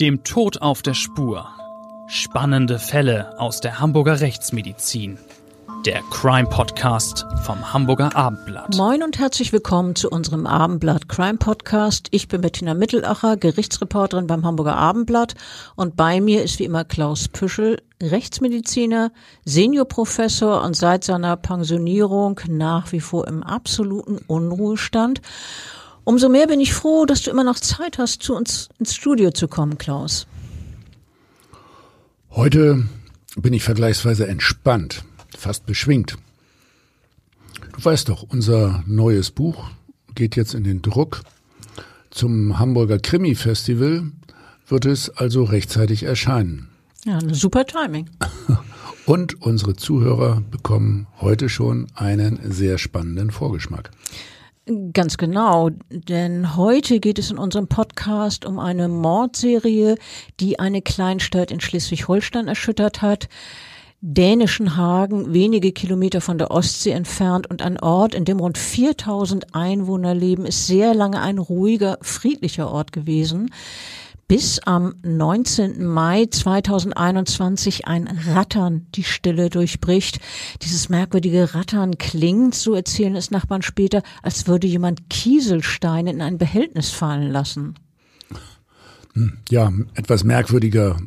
Dem Tod auf der Spur. Spannende Fälle aus der Hamburger Rechtsmedizin. Der Crime Podcast vom Hamburger Abendblatt. Moin und herzlich willkommen zu unserem Abendblatt Crime Podcast. Ich bin Bettina Mittelacher, Gerichtsreporterin beim Hamburger Abendblatt und bei mir ist wie immer Klaus Püschel, Rechtsmediziner, Seniorprofessor und seit seiner Pensionierung nach wie vor im absoluten Unruhestand. Umso mehr bin ich froh, dass du immer noch Zeit hast, zu uns ins Studio zu kommen, Klaus. Heute bin ich vergleichsweise entspannt, fast beschwingt. Du weißt doch, unser neues Buch geht jetzt in den Druck. Zum Hamburger Krimi-Festival wird es also rechtzeitig erscheinen. Ja, ein super Timing. Und unsere Zuhörer bekommen heute schon einen sehr spannenden Vorgeschmack. Ganz genau, denn heute geht es in unserem Podcast um eine Mordserie, die eine Kleinstadt in Schleswig-Holstein erschüttert hat. Dänischen Hagen, wenige Kilometer von der Ostsee entfernt und ein Ort, in dem rund 4000 Einwohner leben, ist sehr lange ein ruhiger, friedlicher Ort gewesen bis am 19. Mai 2021 ein Rattern die Stille durchbricht. Dieses merkwürdige Rattern klingt, so erzählen es Nachbarn später, als würde jemand Kieselsteine in ein Behältnis fallen lassen. Hm, ja, etwas merkwürdiger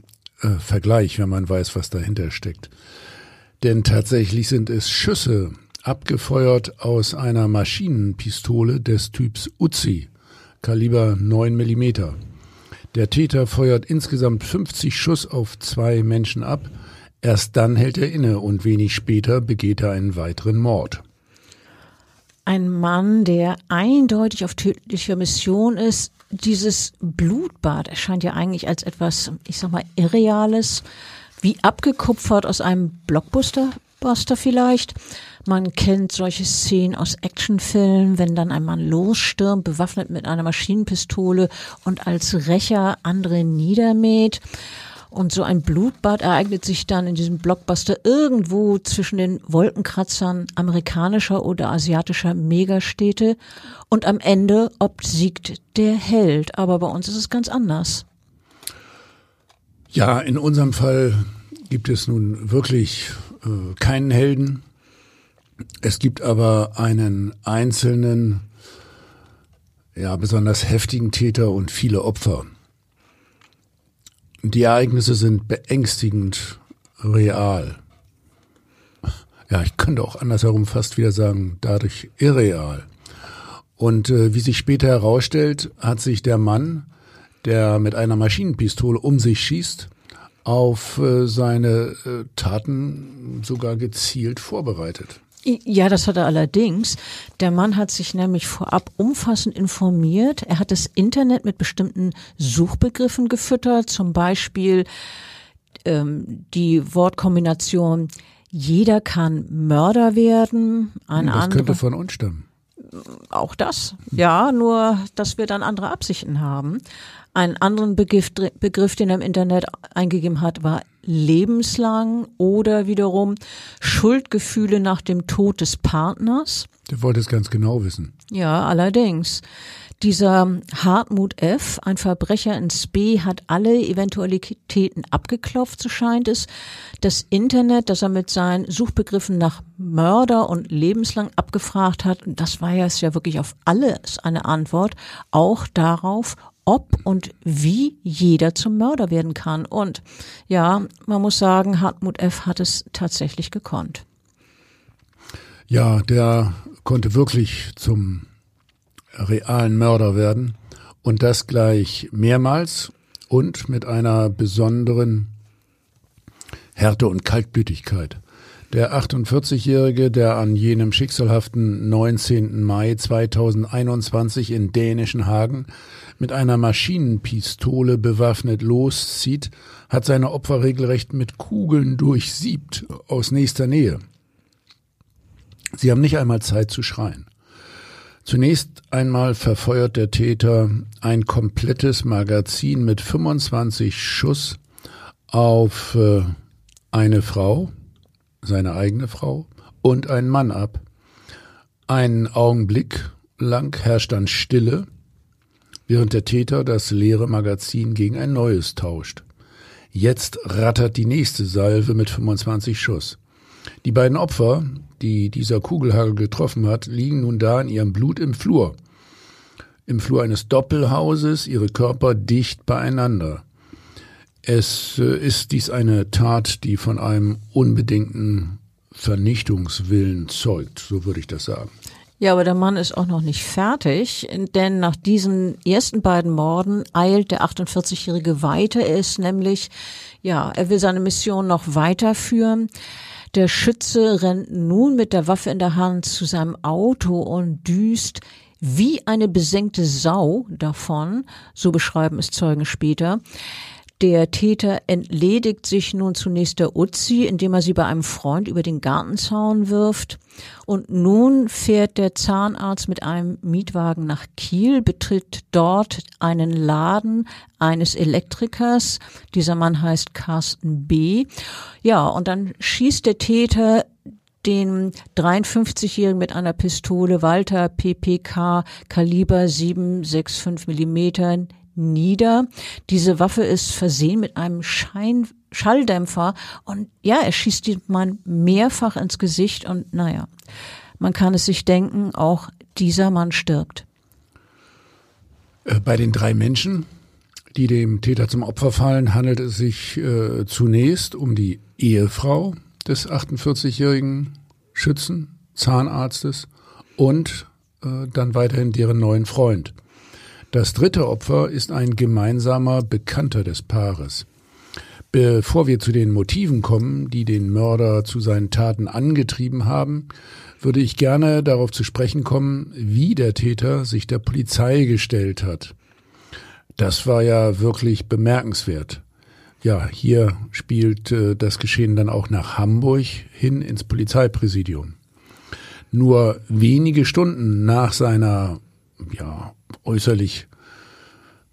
äh, Vergleich, wenn man weiß, was dahinter steckt. Denn tatsächlich sind es Schüsse, abgefeuert aus einer Maschinenpistole des Typs Uzi, Kaliber 9 Millimeter. Der Täter feuert insgesamt 50 Schuss auf zwei Menschen ab. Erst dann hält er inne und wenig später begeht er einen weiteren Mord. Ein Mann, der eindeutig auf tödlicher Mission ist. Dieses Blutbad erscheint ja eigentlich als etwas, ich sag mal, Irreales, wie abgekupfert aus einem Blockbuster Buster vielleicht. Man kennt solche Szenen aus Actionfilmen, wenn dann ein Mann losstürmt, bewaffnet mit einer Maschinenpistole und als Rächer andere niedermäht. Und so ein Blutbad ereignet sich dann in diesem Blockbuster irgendwo zwischen den Wolkenkratzern amerikanischer oder asiatischer Megastädte. Und am Ende obsiegt der Held. Aber bei uns ist es ganz anders. Ja, in unserem Fall gibt es nun wirklich äh, keinen Helden. Es gibt aber einen einzelnen, ja, besonders heftigen Täter und viele Opfer. Die Ereignisse sind beängstigend real. Ja, ich könnte auch andersherum fast wieder sagen, dadurch irreal. Und äh, wie sich später herausstellt, hat sich der Mann, der mit einer Maschinenpistole um sich schießt, auf äh, seine äh, Taten sogar gezielt vorbereitet. Ja, das hat er allerdings. Der Mann hat sich nämlich vorab umfassend informiert. Er hat das Internet mit bestimmten Suchbegriffen gefüttert, zum Beispiel ähm, die Wortkombination jeder kann Mörder werden. Ein das andere, könnte von uns stammen. Auch das, ja, nur dass wir dann andere Absichten haben. Einen anderen Begriff, Begriff, den er im Internet eingegeben hat, war lebenslang oder wiederum Schuldgefühle nach dem Tod des Partners. Der wollte es ganz genau wissen. Ja, allerdings. Dieser Hartmut F., ein Verbrecher ins B, hat alle Eventualitäten abgeklopft, so scheint es. Das Internet, das er mit seinen Suchbegriffen nach Mörder und lebenslang abgefragt hat, das war ja ja wirklich auf alles eine Antwort, auch darauf, ob und wie jeder zum Mörder werden kann. Und ja, man muss sagen, Hartmut F. hat es tatsächlich gekonnt. Ja, der konnte wirklich zum realen Mörder werden und das gleich mehrmals und mit einer besonderen Härte und Kaltblütigkeit. Der 48-Jährige, der an jenem schicksalhaften 19. Mai 2021 in dänischen Hagen mit einer Maschinenpistole bewaffnet loszieht, hat seine Opfer regelrecht mit Kugeln durchsiebt aus nächster Nähe. Sie haben nicht einmal Zeit zu schreien. Zunächst einmal verfeuert der Täter ein komplettes Magazin mit 25 Schuss auf äh, eine Frau, seine eigene Frau und einen Mann ab. Einen Augenblick lang herrscht dann Stille, während der Täter das leere Magazin gegen ein neues tauscht. Jetzt rattert die nächste Salve mit 25 Schuss. Die beiden Opfer, die dieser Kugelhagel getroffen hat, liegen nun da in ihrem Blut im Flur. Im Flur eines Doppelhauses, ihre Körper dicht beieinander. Es äh, ist dies eine Tat, die von einem unbedingten Vernichtungswillen zeugt, so würde ich das sagen. Ja, aber der Mann ist auch noch nicht fertig, denn nach diesen ersten beiden Morden eilt der 48-Jährige weiter. Er ist nämlich, ja, er will seine Mission noch weiterführen. Der Schütze rennt nun mit der Waffe in der Hand zu seinem Auto und düst wie eine besenkte Sau davon, so beschreiben es Zeugen später. Der Täter entledigt sich nun zunächst der Uzi, indem er sie bei einem Freund über den Gartenzaun wirft. Und nun fährt der Zahnarzt mit einem Mietwagen nach Kiel, betritt dort einen Laden eines Elektrikers. Dieser Mann heißt Carsten B. Ja, und dann schießt der Täter den 53-Jährigen mit einer Pistole Walter PPK Kaliber 765 Millimetern nieder. Diese Waffe ist versehen mit einem Schein Schalldämpfer und ja, er schießt den Mann mehrfach ins Gesicht und naja, man kann es sich denken, auch dieser Mann stirbt. Äh, bei den drei Menschen, die dem Täter zum Opfer fallen, handelt es sich äh, zunächst um die Ehefrau des 48-jährigen Schützen, Zahnarztes und äh, dann weiterhin deren neuen Freund. Das dritte Opfer ist ein gemeinsamer Bekannter des Paares. Bevor wir zu den Motiven kommen, die den Mörder zu seinen Taten angetrieben haben, würde ich gerne darauf zu sprechen kommen, wie der Täter sich der Polizei gestellt hat. Das war ja wirklich bemerkenswert. Ja, hier spielt äh, das Geschehen dann auch nach Hamburg hin ins Polizeipräsidium. Nur wenige Stunden nach seiner ja, äußerlich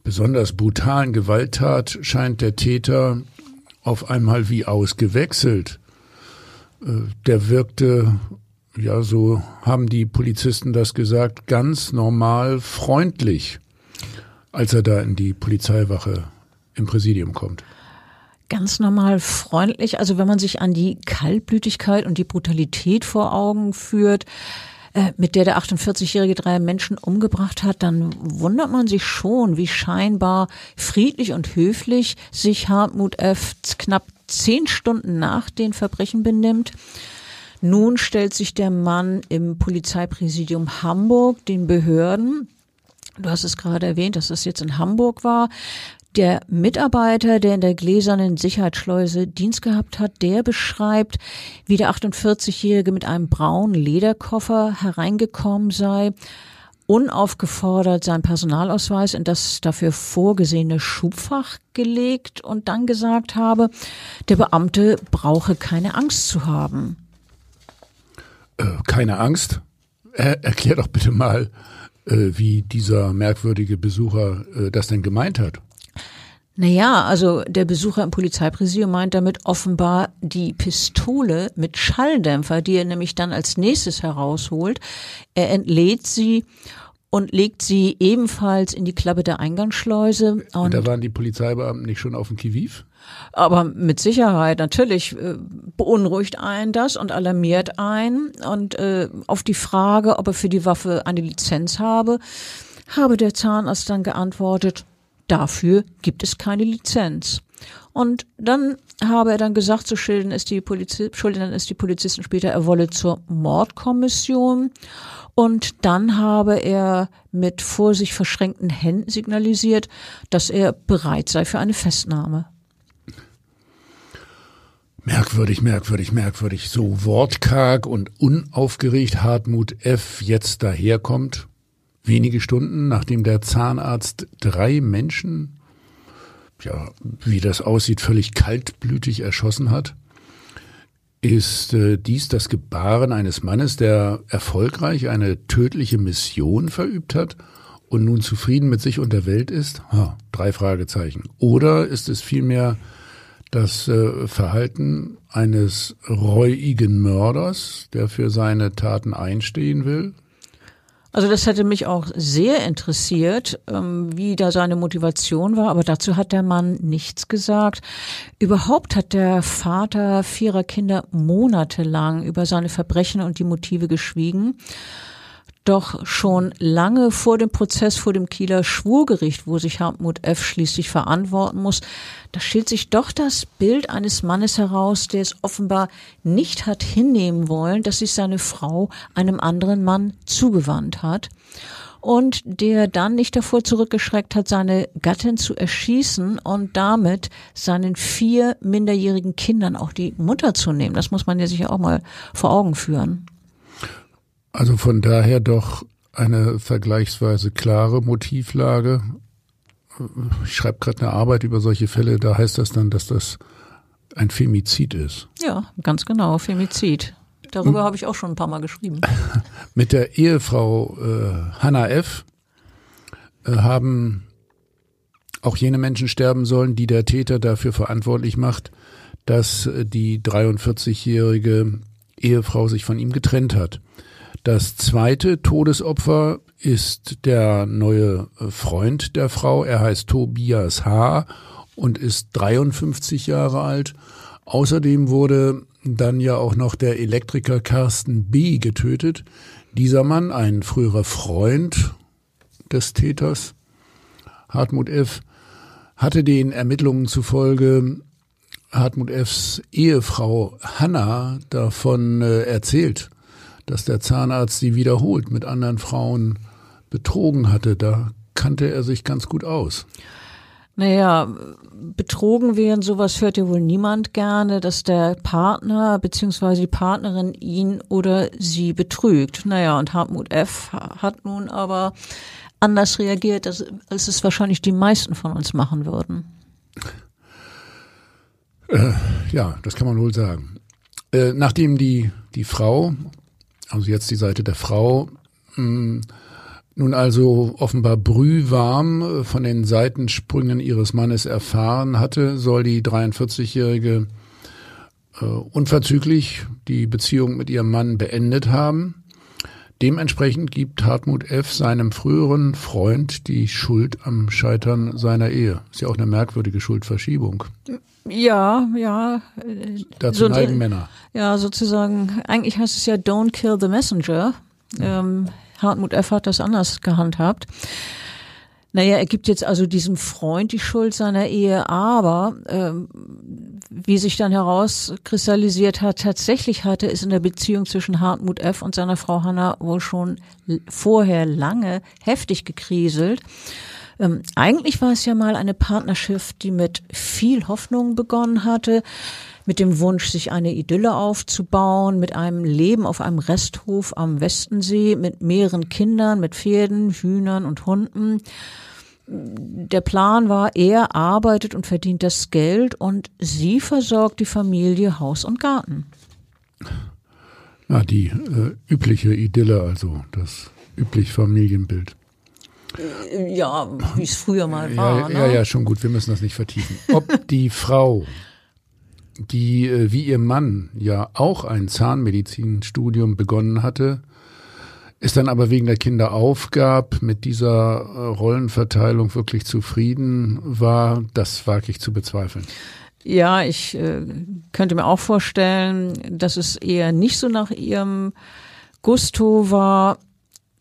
besonders brutalen Gewalttat scheint der Täter auf einmal wie ausgewechselt. Äh, der wirkte, ja, so haben die Polizisten das gesagt, ganz normal freundlich, als er da in die Polizeiwache im Präsidium kommt ganz normal freundlich. Also wenn man sich an die Kaltblütigkeit und die Brutalität vor Augen führt, mit der der 48-jährige drei Menschen umgebracht hat, dann wundert man sich schon, wie scheinbar friedlich und höflich sich Hartmut F. knapp zehn Stunden nach den Verbrechen benimmt. Nun stellt sich der Mann im Polizeipräsidium Hamburg den Behörden Du hast es gerade erwähnt, dass das jetzt in Hamburg war. Der Mitarbeiter, der in der gläsernen Sicherheitsschleuse Dienst gehabt hat, der beschreibt, wie der 48-Jährige mit einem braunen Lederkoffer hereingekommen sei, unaufgefordert seinen Personalausweis in das dafür vorgesehene Schubfach gelegt und dann gesagt habe, der Beamte brauche keine Angst zu haben. Äh, keine Angst? Er, erklär doch bitte mal, äh, wie dieser merkwürdige Besucher äh, das denn gemeint hat. Naja, also der Besucher im Polizeipräsidium meint damit offenbar die Pistole mit Schalldämpfer, die er nämlich dann als nächstes herausholt. Er entlädt sie und legt sie ebenfalls in die Klappe der Eingangsschleuse. Und, und da waren die Polizeibeamten nicht schon auf dem Kiviv? Aber mit Sicherheit, natürlich äh, beunruhigt einen das und alarmiert einen. Und äh, auf die Frage, ob er für die Waffe eine Lizenz habe, habe der Zahnarzt dann geantwortet, Dafür gibt es keine Lizenz. Und dann habe er dann gesagt, so schildern es die, Polizi schildern es die Polizisten später, er wolle zur Mordkommission. Und dann habe er mit vor sich verschränkten Händen signalisiert, dass er bereit sei für eine Festnahme. Merkwürdig, merkwürdig, merkwürdig. So wortkarg und unaufgeregt Hartmut F. jetzt daherkommt wenige Stunden nachdem der Zahnarzt drei Menschen, ja, wie das aussieht, völlig kaltblütig erschossen hat, ist äh, dies das Gebaren eines Mannes, der erfolgreich eine tödliche Mission verübt hat und nun zufrieden mit sich und der Welt ist? Ha, drei Fragezeichen. Oder ist es vielmehr das äh, Verhalten eines reuigen Mörders, der für seine Taten einstehen will? Also das hätte mich auch sehr interessiert, ähm, wie da seine Motivation war, aber dazu hat der Mann nichts gesagt. Überhaupt hat der Vater vierer Kinder monatelang über seine Verbrechen und die Motive geschwiegen. Doch schon lange vor dem Prozess vor dem Kieler Schwurgericht, wo sich Hartmut F. schließlich verantworten muss, da stellt sich doch das Bild eines Mannes heraus, der es offenbar nicht hat hinnehmen wollen, dass sich seine Frau einem anderen Mann zugewandt hat und der dann nicht davor zurückgeschreckt hat, seine Gattin zu erschießen und damit seinen vier minderjährigen Kindern auch die Mutter zu nehmen. Das muss man ja sich auch mal vor Augen führen. Also von daher doch eine vergleichsweise klare Motivlage. Ich schreibe gerade eine Arbeit über solche Fälle, da heißt das dann, dass das ein Femizid ist. Ja, ganz genau, Femizid. Darüber hm. habe ich auch schon ein paar Mal geschrieben. Mit der Ehefrau äh, Hannah F. Äh, haben auch jene Menschen sterben sollen, die der Täter dafür verantwortlich macht, dass äh, die 43-jährige Ehefrau sich von ihm getrennt hat. Das zweite Todesopfer ist der neue äh, Freund der Frau. Er heißt Tobias H. und ist 53 Jahre alt. Außerdem wurde dann ja auch noch der Elektriker Carsten B. getötet. Dieser Mann, ein früherer Freund des Täters, Hartmut F., hatte den Ermittlungen zufolge Hartmut F.s Ehefrau Hanna davon äh, erzählt, dass der Zahnarzt sie wiederholt mit anderen Frauen betrogen hatte. Da kannte er sich ganz gut aus. Naja, betrogen werden, sowas hört ja wohl niemand gerne, dass der Partner bzw. die Partnerin ihn oder sie betrügt. Naja, und Hartmut F. hat nun aber anders reagiert, als, als es wahrscheinlich die meisten von uns machen würden. Äh, ja, das kann man wohl sagen. Äh, nachdem die, die Frau also jetzt die Seite der Frau, hm, nun also offenbar brühwarm äh, von den Seitensprüngen ihres Mannes erfahren hatte, soll die 43-Jährige äh, unverzüglich die Beziehung mit ihrem Mann beendet haben. Dementsprechend gibt Hartmut F. seinem früheren Freund die Schuld am Scheitern seiner Ehe. Ist ja auch eine merkwürdige Schuldverschiebung. Ja, ja. Dazu so, neigen Männer. Ja, sozusagen, eigentlich heißt es ja Don't kill the messenger. Ähm, Hartmut F. hat das anders gehandhabt. Naja, er gibt jetzt also diesem Freund die Schuld seiner Ehe, aber ähm, wie sich dann herauskristallisiert hat, tatsächlich hatte es in der Beziehung zwischen Hartmut F. und seiner Frau Hanna wohl schon vorher lange heftig gekriselt. Ähm, eigentlich war es ja mal eine Partnerschaft, die mit viel Hoffnung begonnen hatte, mit dem Wunsch, sich eine Idylle aufzubauen, mit einem Leben auf einem Resthof am Westensee, mit mehreren Kindern, mit Pferden, Hühnern und Hunden. Der Plan war, er arbeitet und verdient das Geld und sie versorgt die Familie Haus und Garten. Na, die äh, übliche Idylle, also das übliche Familienbild. Ja, wie es früher mal war. Ja, ne? ja, ja, schon gut, wir müssen das nicht vertiefen. Ob die Frau, die äh, wie ihr Mann ja auch ein Zahnmedizinstudium begonnen hatte, es dann aber wegen der Kinder aufgab, mit dieser äh, Rollenverteilung wirklich zufrieden war, das wage ich zu bezweifeln. Ja, ich äh, könnte mir auch vorstellen, dass es eher nicht so nach ihrem Gusto war.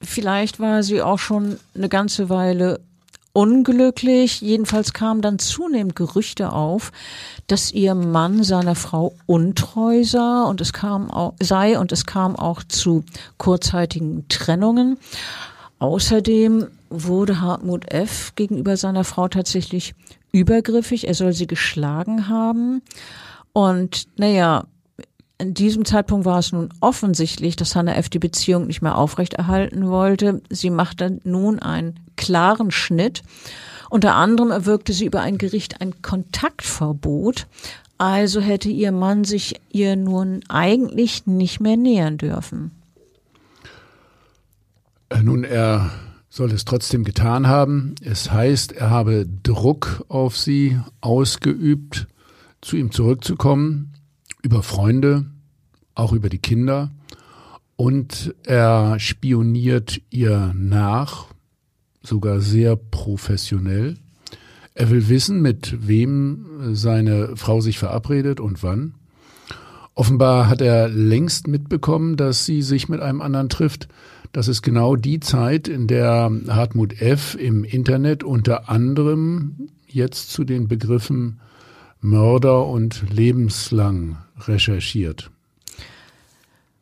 Vielleicht war sie auch schon eine ganze Weile unglücklich. Jedenfalls kamen dann zunehmend Gerüchte auf, dass ihr Mann seiner Frau untreu sah und es kam auch, sei und es kam auch zu kurzzeitigen Trennungen. Außerdem wurde Hartmut F. gegenüber seiner Frau tatsächlich übergriffig. Er soll sie geschlagen haben. Und naja, in diesem Zeitpunkt war es nun offensichtlich, dass Hannah F. die Beziehung nicht mehr aufrechterhalten wollte. Sie machte nun einen klaren Schnitt. Unter anderem erwirkte sie über ein Gericht ein Kontaktverbot. Also hätte ihr Mann sich ihr nun eigentlich nicht mehr nähern dürfen. Äh, nun, er soll es trotzdem getan haben. Es heißt, er habe Druck auf sie ausgeübt, zu ihm zurückzukommen über Freunde, auch über die Kinder. und er spioniert ihr nach, sogar sehr professionell. Er will wissen, mit wem seine Frau sich verabredet und wann. Offenbar hat er längst mitbekommen, dass sie sich mit einem anderen trifft. Das ist genau die Zeit, in der Hartmut F. im Internet unter anderem jetzt zu den Begriffen Mörder und lebenslang recherchiert.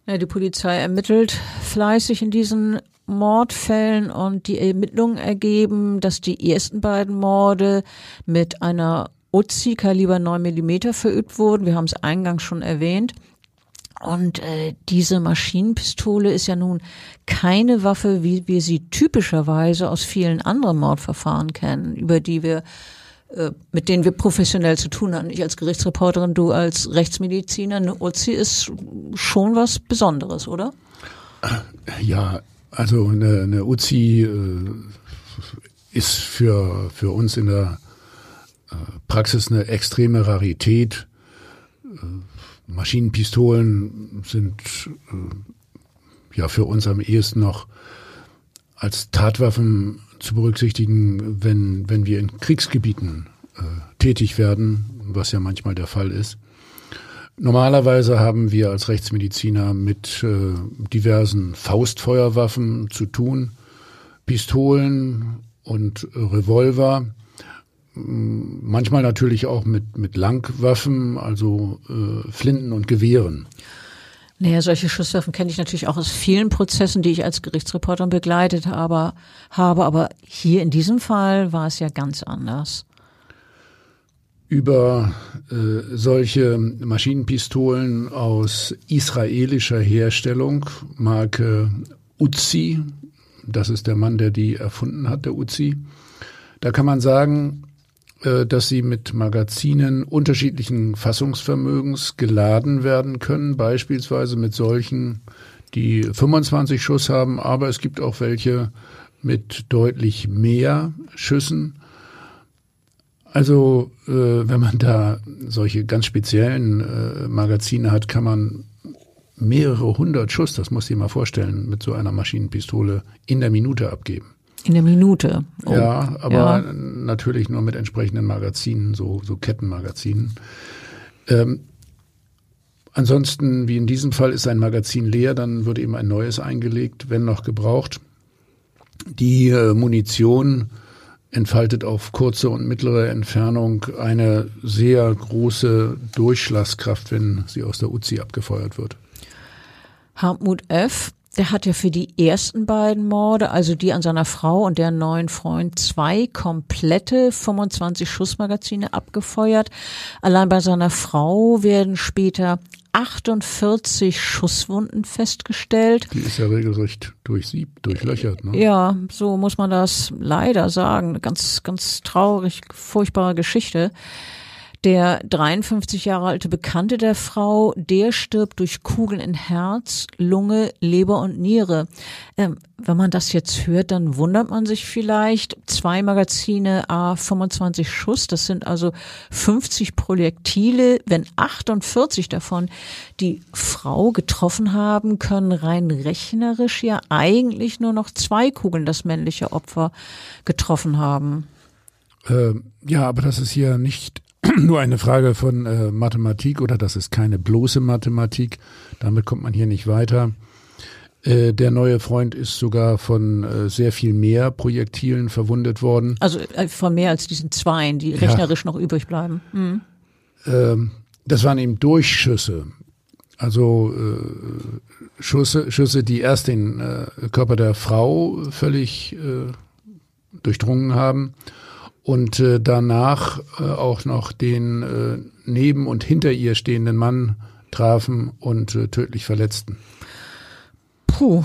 Ja, die Polizei ermittelt fleißig in diesen Mordfällen und die Ermittlungen ergeben, dass die ersten beiden Morde mit einer Uzi Kaliber 9 mm verübt wurden. Wir haben es eingangs schon erwähnt. Und äh, diese Maschinenpistole ist ja nun keine Waffe, wie wir sie typischerweise aus vielen anderen Mordverfahren kennen, über die wir mit denen wir professionell zu tun haben. Ich als Gerichtsreporterin, du als Rechtsmediziner. Eine Uzi ist schon was Besonderes, oder? Ja, also eine, eine Uzi äh, ist für, für uns in der äh, Praxis eine extreme Rarität. Äh, Maschinenpistolen sind äh, ja für uns am ehesten noch als Tatwaffen zu berücksichtigen, wenn, wenn wir in Kriegsgebieten äh, tätig werden, was ja manchmal der Fall ist. Normalerweise haben wir als Rechtsmediziner mit äh, diversen Faustfeuerwaffen zu tun, Pistolen und Revolver, manchmal natürlich auch mit, mit Langwaffen, also äh, Flinten und Gewehren. Naja, solche Schusswaffen kenne ich natürlich auch aus vielen Prozessen, die ich als Gerichtsreporter begleitet habe, habe. Aber hier in diesem Fall war es ja ganz anders. Über äh, solche Maschinenpistolen aus israelischer Herstellung, Marke Uzi, das ist der Mann, der die erfunden hat, der Uzi. Da kann man sagen, dass sie mit Magazinen unterschiedlichen Fassungsvermögens geladen werden können, beispielsweise mit solchen, die 25 Schuss haben, aber es gibt auch welche mit deutlich mehr Schüssen. Also äh, wenn man da solche ganz speziellen äh, Magazine hat, kann man mehrere hundert Schuss, das muss ich mal vorstellen, mit so einer Maschinenpistole in der Minute abgeben. In der Minute. Oh. Ja, aber ja. natürlich nur mit entsprechenden Magazinen, so, so Kettenmagazinen. Ähm, ansonsten, wie in diesem Fall, ist ein Magazin leer, dann wird eben ein neues eingelegt, wenn noch gebraucht. Die äh, Munition entfaltet auf kurze und mittlere Entfernung eine sehr große Durchschlagskraft, wenn sie aus der Uzi abgefeuert wird. Hartmut F der hat ja für die ersten beiden Morde, also die an seiner Frau und deren neuen Freund, zwei komplette 25 Schussmagazine abgefeuert. Allein bei seiner Frau werden später 48 Schusswunden festgestellt. Die ist ja regelrecht durchsiebt, durchlöchert. Ne? Ja, so muss man das leider sagen. Ganz, ganz traurig, furchtbare Geschichte. Der 53 Jahre alte Bekannte der Frau, der stirbt durch Kugeln in Herz, Lunge, Leber und Niere. Ähm, wenn man das jetzt hört, dann wundert man sich vielleicht. Zwei Magazine, A 25 Schuss, das sind also 50 Projektile. Wenn 48 davon die Frau getroffen haben, können rein rechnerisch ja eigentlich nur noch zwei Kugeln das männliche Opfer getroffen haben. Ähm, ja, aber das ist hier nicht nur eine Frage von äh, Mathematik oder das ist keine bloße Mathematik. Damit kommt man hier nicht weiter. Äh, der neue Freund ist sogar von äh, sehr viel mehr Projektilen verwundet worden. Also äh, von mehr als diesen zweien, die rechnerisch ja. noch übrig bleiben. Mhm. Ähm, das waren eben Durchschüsse. Also Schüsse, Schüsse, die erst den Körper der Frau völlig durchdrungen haben und äh, danach äh, auch noch den äh, neben und hinter ihr stehenden Mann trafen und äh, tödlich verletzten. Puh,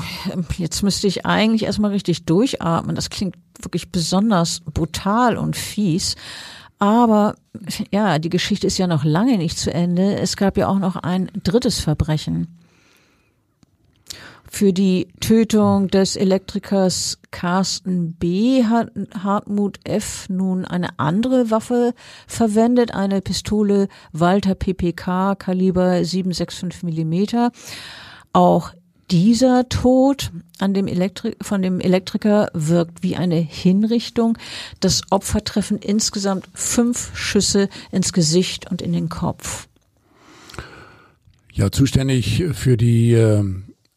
jetzt müsste ich eigentlich erstmal richtig durchatmen. Das klingt wirklich besonders brutal und fies. Aber ja, die Geschichte ist ja noch lange nicht zu Ende. Es gab ja auch noch ein drittes Verbrechen für die Tötung des Elektrikers Carsten B. hat Hartmut F. nun eine andere Waffe verwendet, eine Pistole Walter PPK Kaliber 765 Millimeter. Auch dieser Tod an dem Elektri von dem Elektriker wirkt wie eine Hinrichtung. Das Opfer treffen insgesamt fünf Schüsse ins Gesicht und in den Kopf. Ja, zuständig für die äh,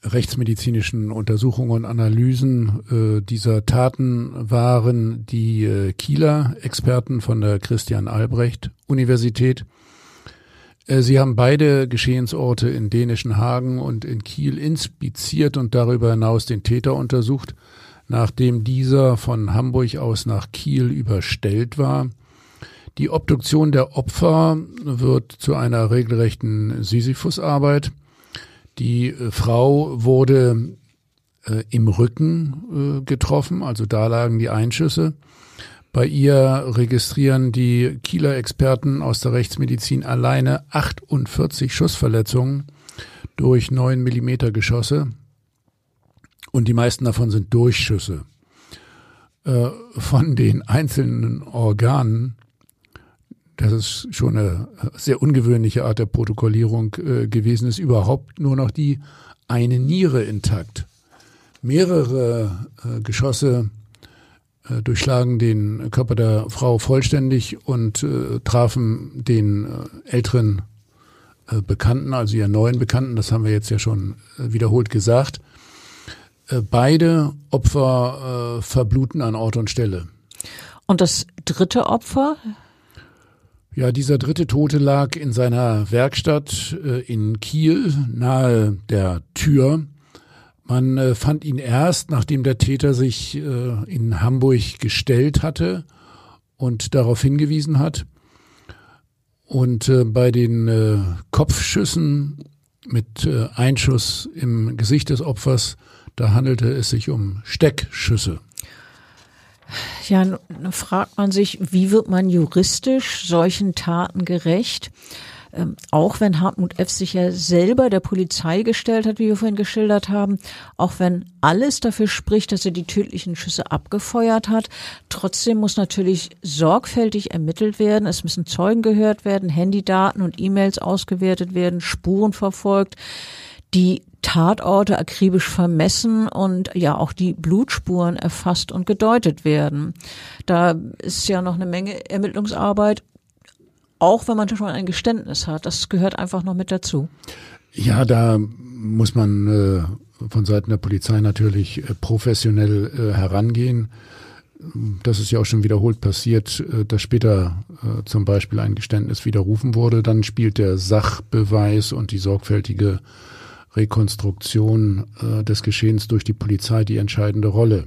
rechtsmedizinischen Untersuchungen und Analysen äh, dieser Taten waren die äh, Kieler Experten von der Christian Albrecht Universität. Äh, sie haben beide Geschehensorte in dänischen Hagen und in Kiel inspiziert und darüber hinaus den Täter untersucht, nachdem dieser von Hamburg aus nach Kiel überstellt war. Die Obduktion der Opfer wird zu einer regelrechten Sisyphusarbeit. Die äh, Frau wurde äh, im Rücken äh, getroffen, also da lagen die Einschüsse. Bei ihr registrieren die Kieler Experten aus der Rechtsmedizin alleine 48 Schussverletzungen durch 9 Millimeter Geschosse und die meisten davon sind Durchschüsse. Äh, von den einzelnen Organen, das ist schon eine sehr ungewöhnliche Art der Protokollierung äh, gewesen, ist überhaupt nur noch die eine Niere intakt. Mehrere äh, Geschosse äh, durchschlagen den Körper der Frau vollständig und äh, trafen den äh, älteren äh, Bekannten, also ihren neuen Bekannten, das haben wir jetzt ja schon äh, wiederholt gesagt. Äh, beide Opfer verbluten an Ort und Stelle. Und das dritte Opfer? Ja, dieser dritte Tote lag in seiner Werkstatt in Kiel nahe der Tür man äh, fand ihn erst, nachdem der Täter sich äh, in Hamburg gestellt hatte und darauf hingewiesen hat. Und äh, bei den äh, Kopfschüssen mit äh, Einschuss im Gesicht des Opfers, da handelte es sich um Steckschüsse. Ja, nun fragt man sich, wie wird man juristisch solchen Taten gerecht? ähm, auch wenn Hartmut F. sich ja selber der Polizei gestellt hat, wie wir vorhin geschildert haben, auch wenn alles dafür spricht, dass er die tödlichen Schüsse abgefeuert hat, trotzdem muss natürlich sorgfältig ermittelt werden. Es müssen Zeugen gehört werden, Handydaten und E-Mails ausgewertet werden, Spuren verfolgt, die Tatorte akribisch vermessen und ja auch die Blutspuren erfasst und gedeutet werden. Da ist ja noch eine Menge Ermittlungsarbeit auch wenn man schon ein Geständnis hat. Das gehört einfach noch mit dazu. Ja, da muss man äh, von Seiten der Polizei natürlich äh, professionell äh, herangehen. Das ist ja auch schon wiederholt passiert, äh, dass später äh, zum Beispiel ein Geständnis widerrufen wurde. Dann spielt der Sachbeweis und die sorgfältige Rekonstruktion äh, des Geschehens durch die Polizei die entscheidende Rolle.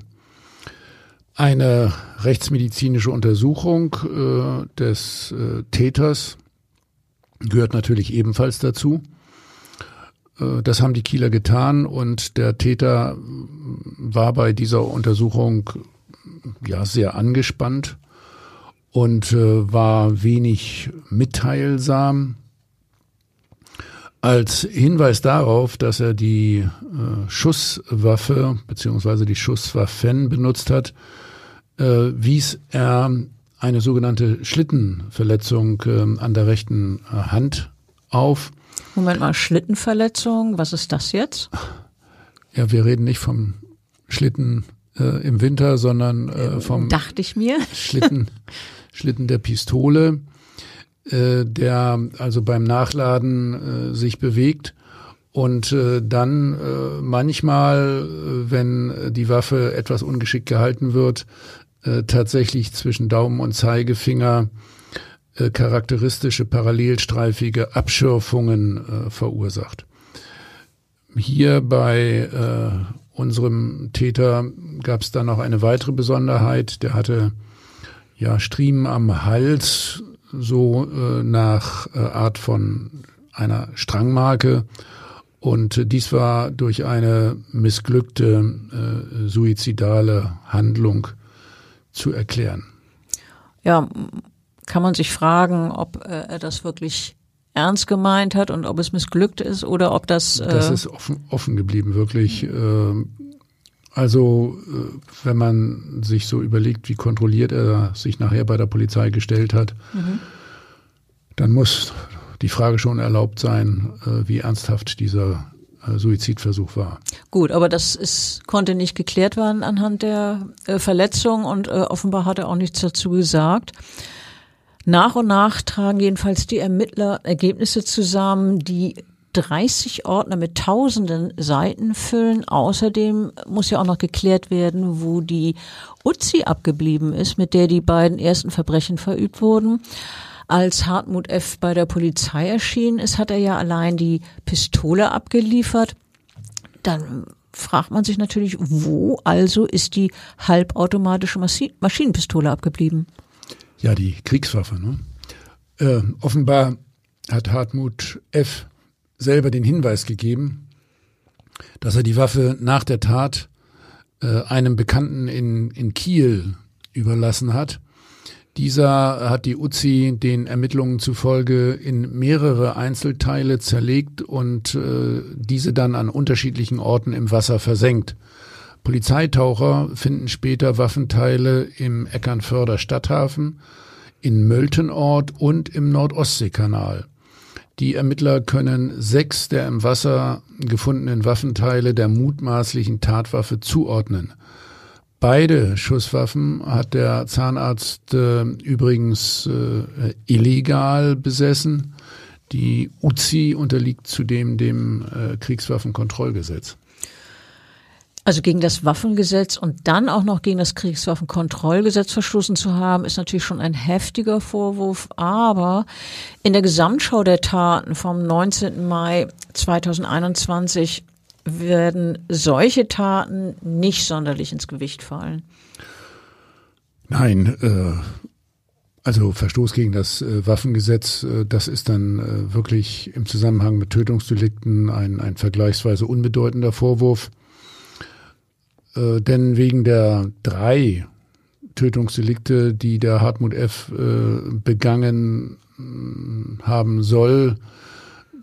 Eine rechtsmedizinische Untersuchung äh, des äh, Täters gehört natürlich ebenfalls dazu. Äh, das haben die Kieler getan und der Täter war bei dieser Untersuchung ja sehr angespannt und äh, war wenig mitteilsam. Als Hinweis darauf, dass er die äh, Schusswaffe beziehungsweise die Schusswaffen benutzt hat, äh, wies er eine sogenannte Schlittenverletzung äh, an der rechten äh, Hand auf. Moment mal, Schlittenverletzung, was ist das jetzt? Ja, wir reden nicht vom Schlitten im Winter, sondern vom Dachte ich mir. Schlitten, Schlitten der Pistole, äh, der also beim Nachladen äh, sich bewegt und äh, dann äh, manchmal, äh, wenn die Waffe etwas ungeschickt gehalten wird, äh, tatsächlich zwischen Daumen und Zeigefinger äh, charakteristische parallelstreifige Abschürfungen äh, verursacht. Hier bei äh, unserem Täter gab es dann noch eine weitere Besonderheit. Der hatte ja Striemen am Hals, so äh, nach äh, Art von einer Strangmarke. Und dies war durch eine missglückte äh, suizidale Handlung zu erklären. Ja, kann man sich fragen, ob äh, er das wirklich ernst gemeint hat und ob es missglückt ist oder ob das. Äh das ist offen, offen geblieben, wirklich. Also, äh, wenn man sich so überlegt, wie kontrolliert er sich nachher bei der Polizei gestellt hat, mhm. dann muss die Frage schon erlaubt sein, äh, wie ernsthaft dieser äh, Suizidversuch war. Gut, aber das ist, konnte nicht geklärt werden anhand der Verletzung und offenbar hat er auch nichts dazu gesagt. Nach und nach tragen jedenfalls die Ermittler Ergebnisse zusammen, die 30 Ordner mit tausenden Seiten füllen. Außerdem muss ja auch noch geklärt werden, wo die Uzi abgeblieben ist, mit der die beiden ersten Verbrechen verübt wurden. Als Hartmut F. bei der Polizei erschienen ist, hat er ja allein die Pistole abgeliefert. Dann fragt man sich natürlich, wo also ist die halbautomatische Maschinenpistole abgeblieben? Ja, die Kriegswaffe. Ne? Äh, offenbar hat Hartmut F. selber den Hinweis gegeben, dass er die Waffe nach der Tat äh, einem Bekannten in, in Kiel überlassen hat. Dieser hat die Uzi den Ermittlungen zufolge in mehrere Einzelteile zerlegt und äh, diese dann an unterschiedlichen Orten im Wasser versenkt. Polizeitaucher finden später Waffenteile im Eckernförder Stadthafen, in Möltenort und im Nordostseekanal. Die Ermittler können sechs der im Wasser gefundenen Waffenteile der mutmaßlichen Tatwaffe zuordnen. Beide Schusswaffen hat der Zahnarzt äh, übrigens äh, illegal besessen. Die Uzi unterliegt zudem dem äh, Kriegswaffenkontrollgesetz. Also gegen das Waffengesetz und dann auch noch gegen das Kriegswaffenkontrollgesetz verstoßen zu haben, ist natürlich schon ein heftiger Vorwurf. Aber in der Gesamtschau der Taten vom 19. Mai 2021 werden solche Taten nicht sonderlich ins Gewicht fallen. Nein, äh, also Verstoß gegen das äh, Waffengesetz, äh, das ist dann äh, wirklich im Zusammenhang mit Tötungsdelikten ein, ein vergleichsweise unbedeutender Vorwurf. Äh, denn wegen der drei Tötungsdelikte, die der Hartmut F. Äh, begangen äh, haben soll,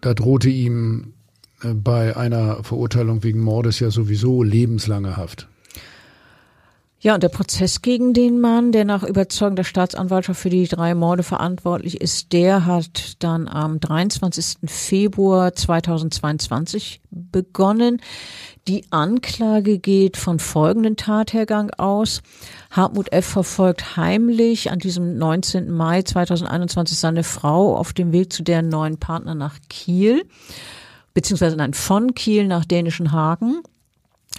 da drohte ihm äh, bei einer Verurteilung wegen Mordes ja sowieso lebenslange Haft. Ja, und der Prozess gegen den Mann, der nach Überzeugung der Staatsanwaltschaft für die drei Morde verantwortlich ist, der hat dann am 23. Februar 2022 begonnen. Die Anklage geht von folgenden Tathergang aus. Hartmut F. verfolgt heimlich an diesem 19. Mai 2021 seine Frau auf dem Weg zu deren neuen Partner nach Kiel, beziehungsweise nein, von Kiel nach dänischen Hagen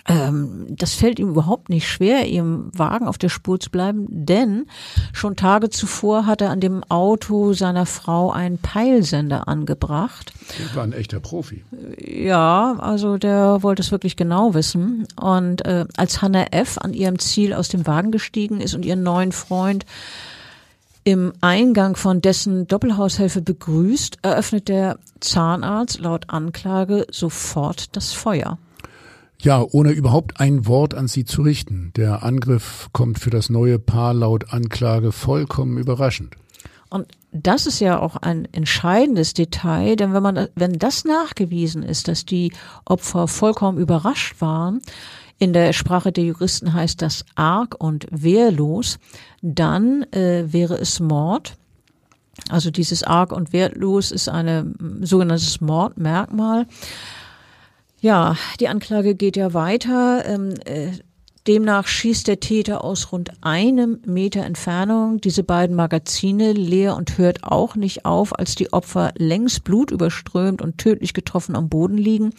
das fällt ihm überhaupt nicht schwer, ihrem Wagen auf der Spur zu bleiben, denn schon Tage zuvor hat er an dem Auto seiner Frau einen Peilsender angebracht. Der war ein echter Profi. Ja, also der wollte es wirklich genau wissen. Und äh, als Hannah F. an ihrem Ziel aus dem Wagen gestiegen ist und ihren neuen Freund im Eingang von dessen Doppelhaushälfte begrüßt, eröffnet der Zahnarzt laut Anklage sofort das Feuer. Ja, ohne überhaupt ein Wort an sie zu richten. Der Angriff kommt für das neue Paar laut Anklage vollkommen überraschend. Und das ist ja auch ein entscheidendes Detail, denn wenn man, wenn das nachgewiesen ist, dass die Opfer vollkommen überrascht waren, in der Sprache der Juristen heißt das arg und wehrlos, dann äh, wäre es Mord. Also dieses arg und wehrlos ist ein sogenanntes Mordmerkmal. Ja, die Anklage geht ja weiter. Ähm, äh, demnach schießt der Täter aus rund einem Meter Entfernung diese beiden Magazine leer und hört auch nicht auf, als die Opfer längst blutüberströmt und tödlich getroffen am Boden liegen.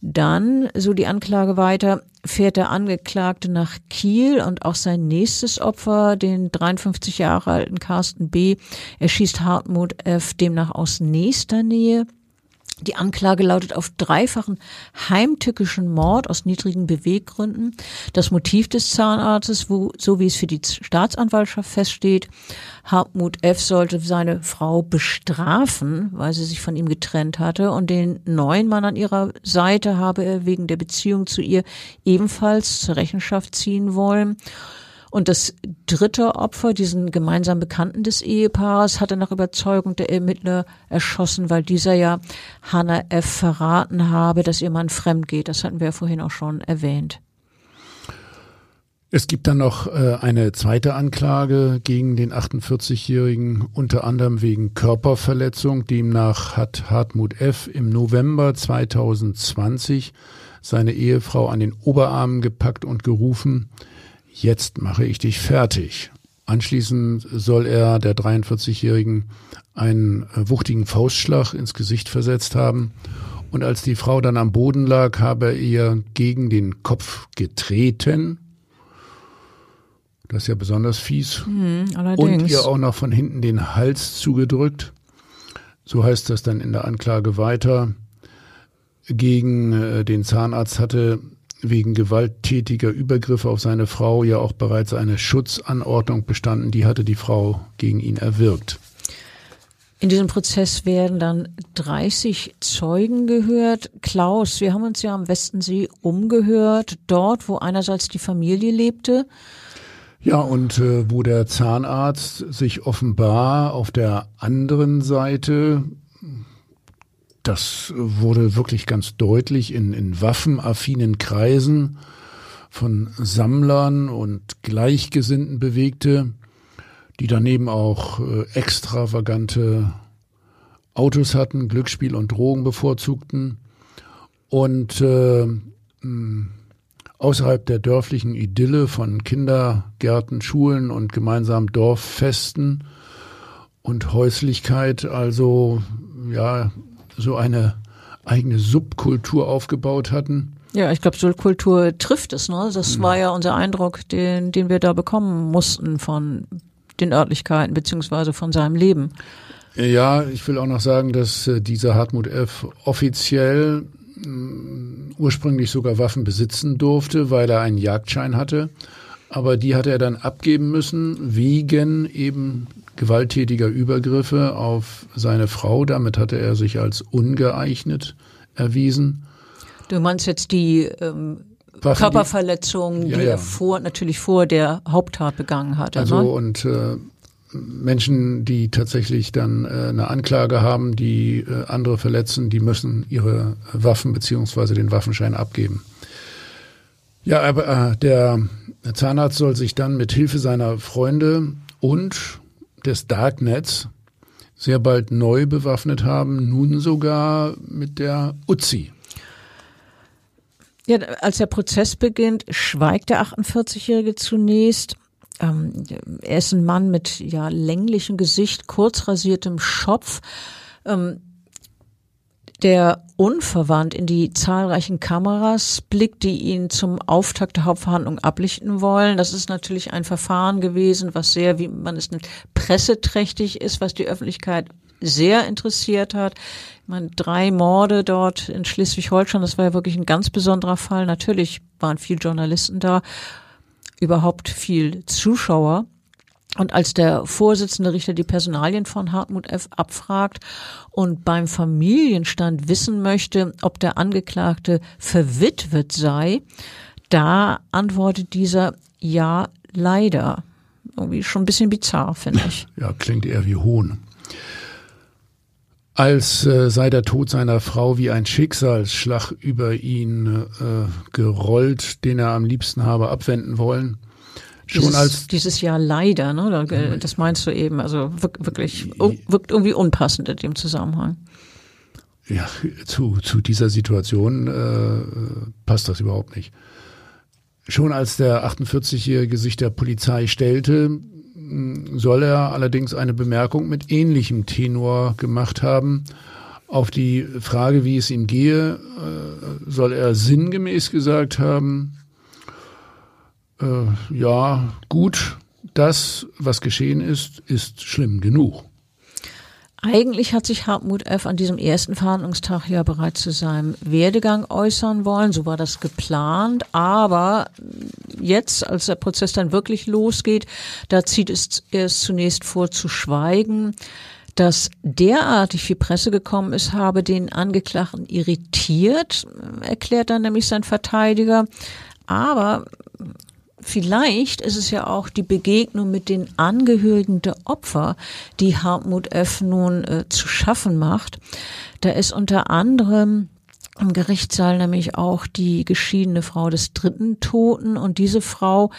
Dann, so die Anklage weiter, fährt der Angeklagte nach Kiel und auch sein nächstes Opfer, den 53 Jahre alten Carsten B., erschießt Hartmut F. demnach aus nächster Nähe. Die Anklage lautet auf dreifachen heimtückischen Mord aus niedrigen Beweggründen. Das Motiv des Zahnarztes, wo, so wie es für die Staatsanwaltschaft feststeht, Hartmut F. sollte seine Frau bestrafen, weil sie sich von ihm getrennt hatte und den neuen Mann an ihrer Seite habe er wegen der Beziehung zu ihr ebenfalls zur Rechenschaft ziehen wollen. Und das dritte Opfer, diesen gemeinsamen Bekannten des Ehepaares, hatte nach Überzeugung der Ermittler erschossen, weil dieser ja Hannah F. verraten habe, dass ihr Mann fremd geht. Das hatten wir ja vorhin auch schon erwähnt. Es gibt dann noch äh, eine zweite Anklage gegen den 48-Jährigen, unter anderem wegen Körperverletzung. Demnach hat Hartmut F. im November 2020 seine Ehefrau an den Oberarmen gepackt und gerufen, jetzt mache ich dich fertig. Anschließend soll er der 43-Jährigen einen äh, wuchtigen Faustschlag ins Gesicht versetzt haben. Und als die Frau dann am Boden lag, habe er ihr gegen den Kopf getreten das ist ja besonders fies. Mhm, und ihr auch noch von hinten den Hals zugedrückt. So heißt das dann in der Anklage weiter. Gegen äh, den Zahnarzt hatte wegen gewalttätiger Übergriffe auf seine Frau ja auch bereits eine Schutzanordnung bestanden. Die hatte die Frau gegen ihn erwirkt. In diesem Prozess werden dann 30 Zeugen gehört. Klaus, wir haben uns ja am Westensee umgehört, dort, wo einerseits die Familie lebte ja, und äh, wo der Zahnarzt sich offenbar auf der anderen Seite, das wurde wirklich ganz deutlich in, in waffenaffinen Kreisen von Sammlern und Gleichgesinnten bewegte, die daneben auch äh, extravagante Autos hatten, Glücksspiel und Drogen bevorzugten. Und äh, außerhalb der dörflichen Idylle von Kindergärten, Schulen und gemeinsamen Dorffesten und Häuslichkeit also ja so eine eigene Subkultur aufgebaut hatten. Ja, ich glaube, Subkultur trifft es. Ne? Das war ja unser Eindruck, den, den wir da bekommen mussten von den Örtlichkeiten beziehungsweise von seinem Leben. Ja, ich will auch noch sagen, dass äh, dieser Hartmut F. offiziell ursprünglich sogar Waffen besitzen durfte, weil er einen Jagdschein hatte. Aber die hatte er dann abgeben müssen wegen eben gewalttätiger Übergriffe auf seine Frau. Damit hatte er sich als ungeeignet erwiesen. Du meinst jetzt die ähm, Körperverletzung, ja, die ja. er vor, natürlich vor der Haupttat begangen hatte. Also ne? und äh, Menschen, die tatsächlich dann äh, eine Anklage haben, die äh, andere verletzen, die müssen ihre Waffen beziehungsweise den Waffenschein abgeben. Ja, aber äh, der Zahnarzt soll sich dann mit Hilfe seiner Freunde und des Darknets sehr bald neu bewaffnet haben, nun sogar mit der Uzi. Ja, als der Prozess beginnt, schweigt der 48-Jährige zunächst ähm, er ist ein Mann mit ja länglichem Gesicht, kurz rasiertem Schopf, ähm, der unverwandt in die zahlreichen Kameras blickt, die ihn zum Auftakt der Hauptverhandlung ablichten wollen. Das ist natürlich ein Verfahren gewesen, was sehr, wie man es nennt, presseträchtig ist, was die Öffentlichkeit sehr interessiert hat. Ich meine, drei Morde dort in Schleswig-Holstein, das war ja wirklich ein ganz besonderer Fall. Natürlich waren viele Journalisten da überhaupt viel Zuschauer. Und als der Vorsitzende Richter die Personalien von Hartmut F. abfragt und beim Familienstand wissen möchte, ob der Angeklagte verwitwet sei, da antwortet dieser ja, leider. Irgendwie schon ein bisschen bizarr, finde ich. Ja, klingt eher wie Hohn als äh, sei der Tod seiner Frau wie ein Schicksalsschlag über ihn äh, gerollt, den er am liebsten habe abwenden wollen. Schon dieses, als dieses Jahr leider, ne? Äh, das meinst du eben, also wirklich wirkt irgendwie unpassend in dem Zusammenhang. Ja, zu, zu dieser Situation äh, passt das überhaupt nicht. Schon als der 48-Jährige sich der Polizei stellte, soll er allerdings eine Bemerkung mit ähnlichem Tenor gemacht haben. Auf die Frage, wie es ihm gehe, äh, soll er sinngemäß gesagt haben, äh, ja, gut, das, was geschehen ist, ist schlimm genug. Eigentlich hat sich Hartmut F. an diesem ersten Verhandlungstag ja bereits zu seinem Werdegang äußern wollen. So war das geplant. Aber jetzt, als der Prozess dann wirklich losgeht, da zieht es erst zunächst vor zu schweigen. Dass derartig viel Presse gekommen ist, habe den Angeklagten irritiert, erklärt dann nämlich sein Verteidiger. Aber vielleicht ist es ja auch die Begegnung mit den Angehörigen der Opfer, die Hartmut F. nun äh, zu schaffen macht. Da ist unter anderem im Gerichtssaal nämlich auch die geschiedene Frau des dritten Toten und diese Frau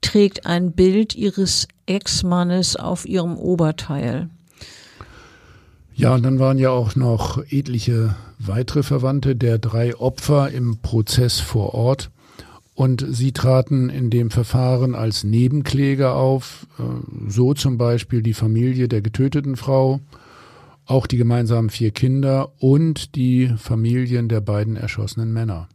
trägt ein Bild ihres Ex-Mannes auf ihrem Oberteil. Ja, und dann waren ja auch noch etliche weitere Verwandte der drei Opfer im Prozess vor Ort. Und sie traten in dem Verfahren als Nebenkläger auf, äh, so zum Beispiel die Familie der getöteten Frau, auch die gemeinsamen vier Kinder und die Familien der beiden erschossenen Männer.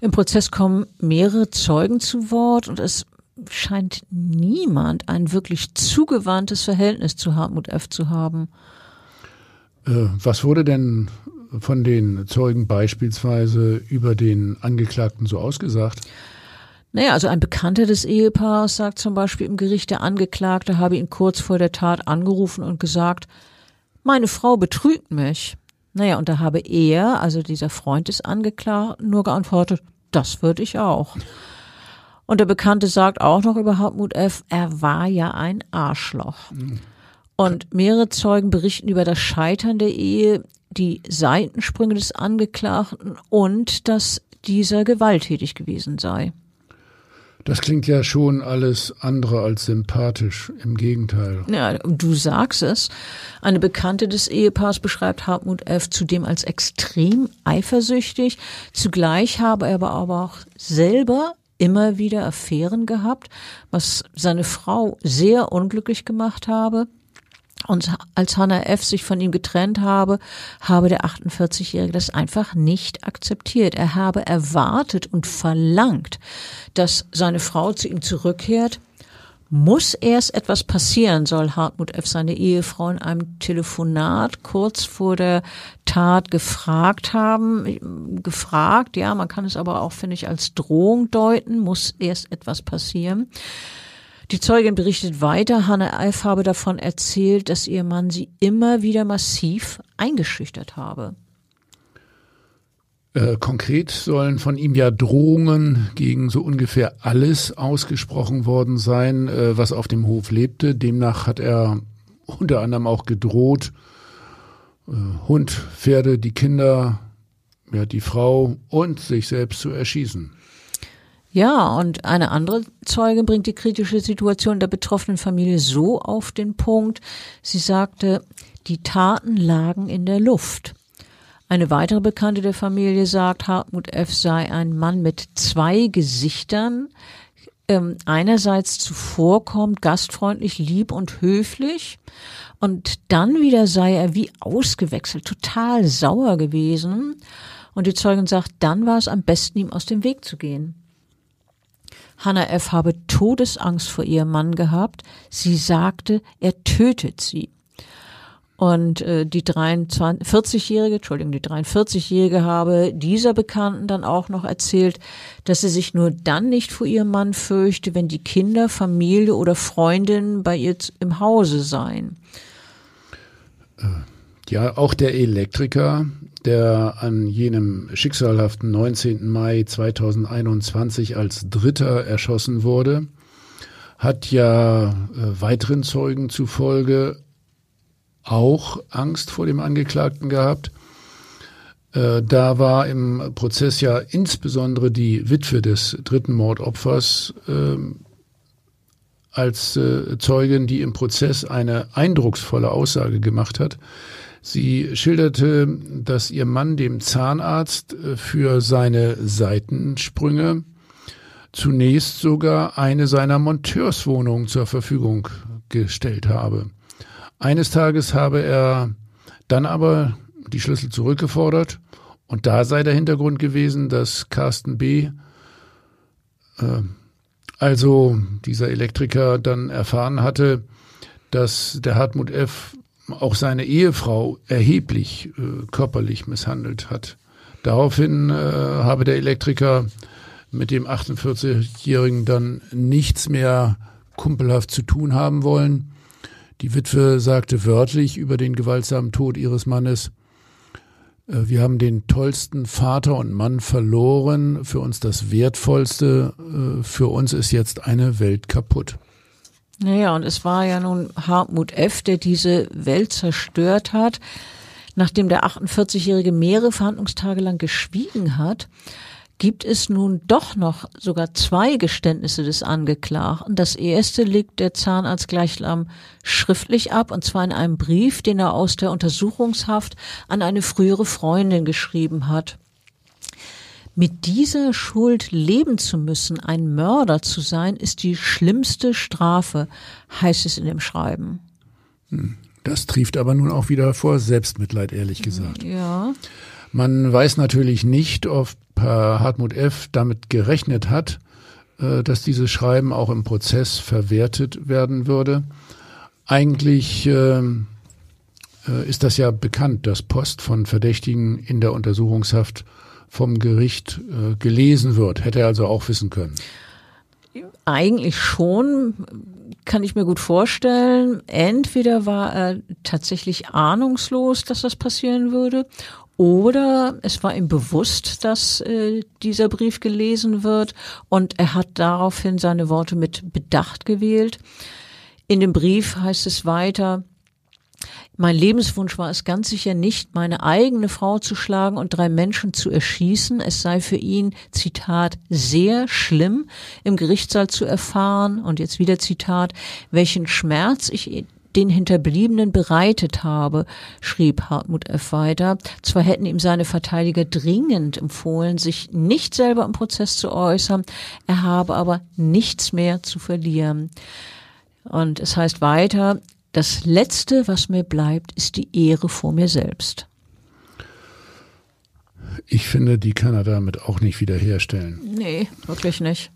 Im Prozess kommen mehrere Zeugen zu Wort und es scheint niemand ein wirklich zugewandtes Verhältnis zu Hartmut F. zu haben. Äh, was wurde denn von den Zeugen beispielsweise über den Angeklagten so ausgesagt? Naja, also ein Bekannter des Ehepaars sagt zum Beispiel im Gericht, der Angeklagte habe ihn kurz vor der Tat angerufen und gesagt, meine Frau betrügt mich. Naja, und da habe er, also dieser Freund des Angeklagten, nur geantwortet, das würde ich auch. Und der Bekannte sagt auch noch über Hartmut F., er war ja ein Arschloch. Und mehrere Zeugen berichten über das Scheitern der Ehe, die Seitensprünge des Angeklagten und dass dieser gewalttätig gewesen sei. Das klingt ja schon alles andere als sympathisch, im Gegenteil. Ja, du sagst es. Eine Bekannte des Ehepaars beschreibt Hartmut F. zudem als extrem eifersüchtig. Zugleich habe er aber auch selber immer wieder Affären gehabt, was seine Frau sehr unglücklich gemacht habe. Und als Hannah F. sich von ihm getrennt habe, habe der 48-Jährige das einfach nicht akzeptiert. Er habe erwartet und verlangt, dass seine Frau zu ihm zurückkehrt. Muss erst etwas passieren, soll Hartmut F. seine Ehefrau in einem Telefonat kurz vor der Tat gefragt haben. Gefragt, ja, man kann es aber auch, finde ich, als Drohung deuten, muss erst etwas passieren. Die Zeugin berichtet weiter, Hanne Alf habe davon erzählt, dass ihr Mann sie immer wieder massiv eingeschüchtert habe. Äh, konkret sollen von ihm ja Drohungen gegen so ungefähr alles ausgesprochen worden sein, äh, was auf dem Hof lebte. Demnach hat er unter anderem auch gedroht, äh, Hund, Pferde, die Kinder, ja, die Frau und sich selbst zu erschießen. Ja, und eine andere Zeuge bringt die kritische Situation der betroffenen Familie so auf den Punkt. Sie sagte, die Taten lagen in der Luft. Eine weitere Bekannte der Familie sagt, Hartmut F. sei ein Mann mit zwei Gesichtern. Ähm, einerseits zuvorkommt, gastfreundlich, lieb und höflich. Und dann wieder sei er wie ausgewechselt, total sauer gewesen. Und die Zeugin sagt, dann war es am besten, ihm aus dem Weg zu gehen. Hannah F. habe Todesangst vor ihrem Mann gehabt. Sie sagte, er tötet sie. Und äh, die 40-Jährige, Entschuldigung, die 43-Jährige habe dieser Bekannten dann auch noch erzählt, dass sie sich nur dann nicht vor ihrem Mann fürchte, wenn die Kinder, Familie oder Freundinnen bei ihr im Hause seien. Ja, auch der Elektriker, der an jenem schicksalhaften 19. Mai 2021 als Dritter erschossen wurde, hat ja äh, weiteren Zeugen zufolge auch Angst vor dem Angeklagten gehabt. Äh, da war im Prozess ja insbesondere die Witwe des dritten Mordopfers äh, als Zeugin, die im Prozess eine eindrucksvolle Aussage gemacht hat. Sie schilderte, dass ihr Mann dem Zahnarzt äh, für seine Seitensprünge zunächst sogar eine seiner Monteurswohnungen zur Verfügung gestellt habe. Eines Tages habe er dann aber die Schlüssel zurückgefordert und da sei der Hintergrund gewesen, dass Carsten B., äh, also dieser Elektriker, dann erfahren hatte, dass der Hartmut F auch seine Ehefrau erheblich äh, körperlich misshandelt hat. Daraufhin äh, habe der Elektriker mit dem 48-Jährigen dann nichts mehr kumpelhaft zu tun haben wollen. Die Witwe sagte wörtlich über den gewaltsamen Tod ihres Mannes, äh, wir haben den tollsten Vater und Mann verloren, für uns das Wertvollste, äh, für uns ist jetzt eine Welt kaputt. Naja, und es war ja nun Hartmut F., der diese Welt zerstört hat. Nachdem der 48-Jährige mehrere Verhandlungstage lang geschwiegen hat, gibt es nun doch noch sogar zwei Geständnisse des Angeklagten. Das erste legt der Zahnarzt gleichsam schriftlich ab, und zwar in einem Brief, den er aus der Untersuchungshaft an eine frühere Freundin geschrieben hat. Mit dieser Schuld leben zu müssen, ein Mörder zu sein, ist die schlimmste Strafe, heißt es in dem Schreiben. Hm. Das trieft aber nun auch wieder vor Selbstmitleid, ehrlich gesagt. Ja. Man weiß natürlich nicht, ob Hartmut F. damit gerechnet hat, äh, dass dieses Schreiben auch im Prozess verwertet werden würde. Eigentlich ähm, äh, ist das ja bekannt, dass Post von Verdächtigen in der Untersuchungshaft vom Gericht äh, gelesen wird. Hätte er also auch wissen können. Eigentlich schon, kann ich mir gut vorstellen. Entweder war er tatsächlich ahnungslos, dass das passieren würde, oder es war ihm bewusst, dass äh, dieser Brief gelesen wird und er hat daraufhin seine Worte mit Bedacht gewählt. In dem Brief heißt es weiter, mein Lebenswunsch war es ganz sicher nicht, meine eigene Frau zu schlagen und drei Menschen zu erschießen. Es sei für ihn, Zitat, sehr schlimm, im Gerichtssaal zu erfahren, und jetzt wieder Zitat, welchen Schmerz ich den Hinterbliebenen bereitet habe, schrieb Hartmut F. weiter. Zwar hätten ihm seine Verteidiger dringend empfohlen, sich nicht selber im Prozess zu äußern, er habe aber nichts mehr zu verlieren. Und es heißt weiter, das Letzte, was mir bleibt, ist die Ehre vor mir selbst. Ich finde, die kann er damit auch nicht wiederherstellen. Nee, wirklich nicht.